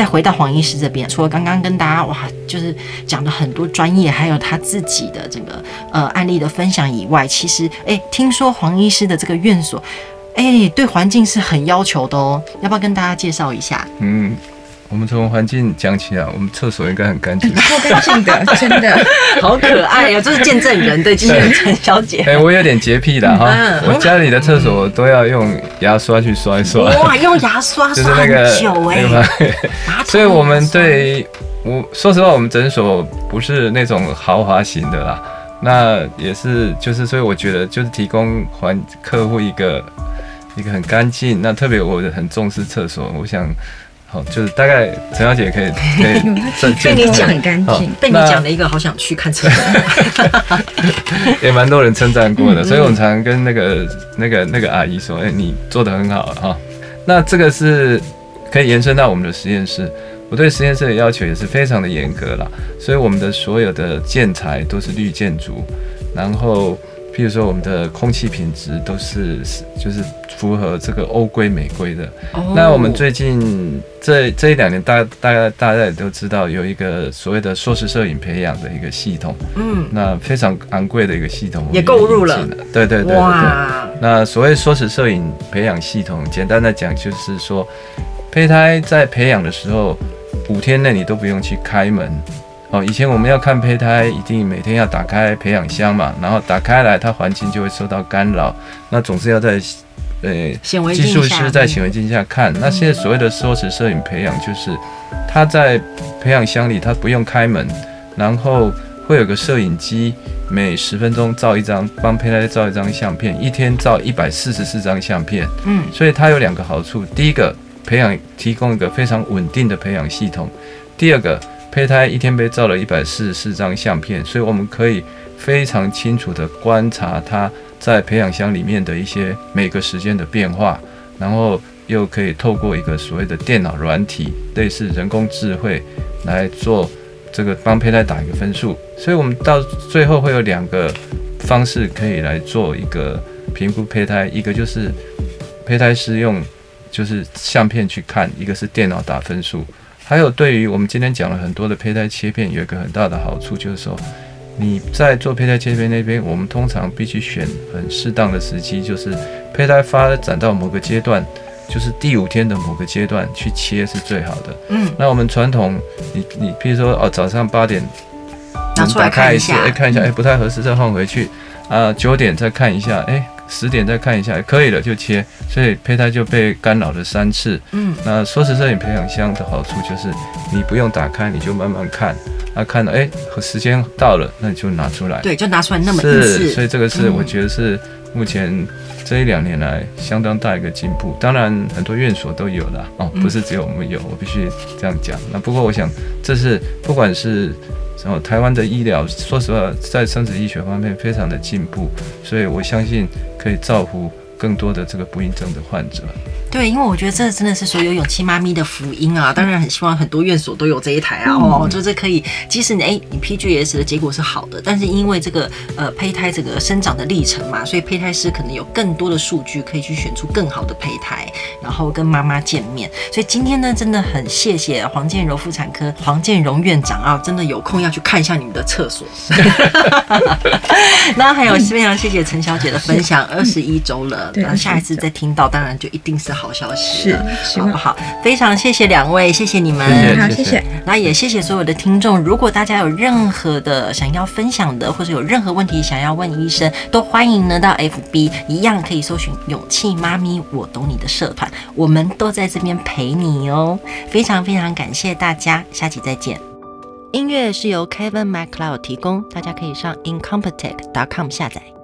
再回到黄医师这边，除了刚刚跟大家哇，就是讲了很多专业，还有他自己的这个呃案例的分享以外，其实哎，听说黄医师的这个院所，哎，对环境是很要求的哦，要不要跟大家介绍一下？嗯。我们从环境讲起啊，我们厕所应该很干净，超干净的，真的好可爱呀、啊！这是见证人，对，今天陈小姐。哎、欸，我有点洁癖的哈，嗯、我家里的厕所都要用牙刷去刷一刷。哇，用牙刷刷很久哎、欸。所以我们对，我说实话，我们诊所不是那种豪华型的啦。那也是，就是所以我觉得，就是提供还客户一个一个很干净。那特别我很重视厕所，我想。好，就是大概陈小姐可以可以 被你讲很干净，被你讲了一个好想去看厕所，也蛮多人称赞过的，所以我们常常跟那个那个那个阿姨说，哎、欸，你做的很好哈。那这个是可以延伸到我们的实验室，我对实验室的要求也是非常的严格啦，所以我们的所有的建材都是绿建筑，然后。比如说，我们的空气品质都是就是符合这个欧规美规的。Oh. 那我们最近这这一两年，大大概大家也都知道，有一个所谓的硕士摄影培养的一个系统。嗯，那非常昂贵的一个系统也，购入了。对对对对。哇。那所谓硕士摄影培养系统，简单的讲就是说，胚胎在培养的时候，五天内你都不用去开门。哦，以前我们要看胚胎，一定每天要打开培养箱嘛，然后打开来，它环境就会受到干扰。那总是要在，呃，技术师在显微镜下看。那现在所谓的缩时摄影培养，就是它在培养箱里，它不用开门，然后会有个摄影机，每十分钟照一张，帮胚胎照一张相片，一天照一百四十四张相片。嗯，所以它有两个好处：第一个，培养提供一个非常稳定的培养系统；第二个。胚胎一天被照了一百四十四张相片，所以我们可以非常清楚地观察它在培养箱里面的一些每个时间的变化，然后又可以透过一个所谓的电脑软体，类似人工智慧来做这个帮胚胎打一个分数。所以我们到最后会有两个方式可以来做一个评估胚胎，一个就是胚胎师用就是相片去看，一个是电脑打分数。还有，对于我们今天讲了很多的胚胎切片，有一个很大的好处，就是说你在做胚胎切片那边，我们通常必须选很适当的时机，就是胚胎发展到某个阶段，就是第五天的某个阶段去切是最好的。嗯，那我们传统，你你比如说哦，早上八点拿出来看一下，哎，看一下，哎，不太合适，再换回去啊，九点再看一下，哎。十点再看一下，可以了就切，所以胚胎就被干扰了三次。嗯，那缩时摄影培养箱的好处就是，你不用打开，你就慢慢看，啊，看到哎，时间到了，那你就拿出来。对，就拿出来那么一次。是，所以这个是我觉得是目前这一两年来相当大一个进步。当然，很多院所都有了哦，不是只有我们有，我必须这样讲。那不过我想，这是不管是。然后台湾的医疗，说实话，在生殖医学方面非常的进步，所以我相信可以造福更多的这个不孕症的患者。对，因为我觉得这真的是所有勇气妈咪的福音啊！当然很希望很多院所都有这一台啊，哦，就是可以，即使你哎你 PGS 的结果是好的，但是因为这个呃胚胎这个生长的历程嘛，所以胚胎师可能有更多的数据可以去选出更好的胚胎，然后跟妈妈见面。所以今天呢，真的很谢谢黄建柔妇产科 黄建荣院长啊，真的有空要去看一下你们的厕所。那还有非常谢谢陈小姐的分享，二十一周了，那下一次再听到，当然就一定是好。消息是，好不好？非常谢谢两位，谢谢你们，好，谢谢。那也谢谢所有的听众。如果大家有任何的想要分享的，或者有任何问题想要问医生，都欢迎呢到 FB 一样可以搜寻“勇气妈咪我懂你”的社团，我们都在这边陪你哦。非常非常感谢大家，下期再见。音乐是由 Kevin MacLeod 提供，大家可以上 incompetech.com 下载。